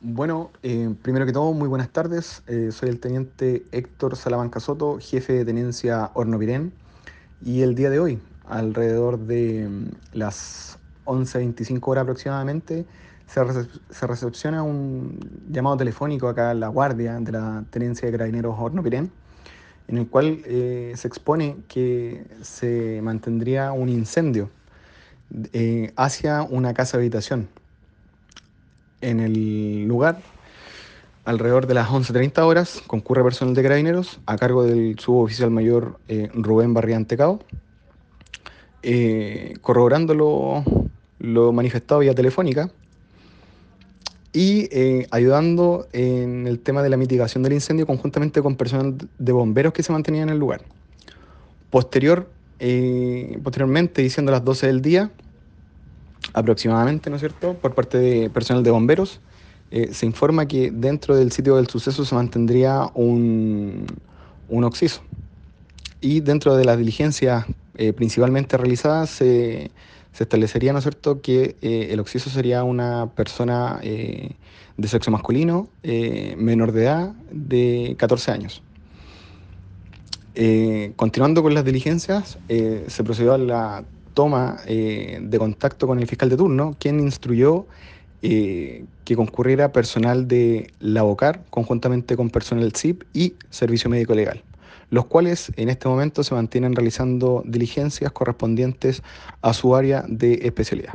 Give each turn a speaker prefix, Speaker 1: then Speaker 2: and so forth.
Speaker 1: Bueno, eh, primero que todo, muy buenas tardes. Eh, soy el teniente Héctor Salamanca Soto, jefe de tenencia Hornopirén. Y el día de hoy, alrededor de mm, las 11.25 horas aproximadamente, se, se, recepciona un llamado telefónico acá a la guardia de la tenencia de carabineros Hornopirén, en el cual eh, se expone que se mantendría un incendio hacia una casa habitación en el lugar, alrededor de las 11.30 horas, concurre personal de carabineros a cargo del suboficial mayor eh, Rubén Barriante Cao, eh, corroborando lo, manifestado vía telefónica y eh, ayudando en el tema de la mitigación del incendio conjuntamente con personal de bomberos que se mantenían en el lugar. Posterior, posteriormente, diciendo las 12 del día, aproximadamente, ¿no es cierto?, por parte de personal de bomberos, eh, se informa que dentro del sitio del suceso se mantendría un, un oxiso. Y dentro de las diligencias eh, principalmente realizadas se, establecería, ¿no es cierto?, que eh, el oxiso sería una persona de sexo masculino, menor de edad, de 14 años. continuando con las diligencias, se procedió a la toma eh, de contacto con el fiscal de turno, quien instruyó eh, que concurriera personal de la OCAR conjuntamente con personal CIP y Servicio Médico Legal, los cuales en este momento se mantienen realizando diligencias correspondientes a su área de especialidad.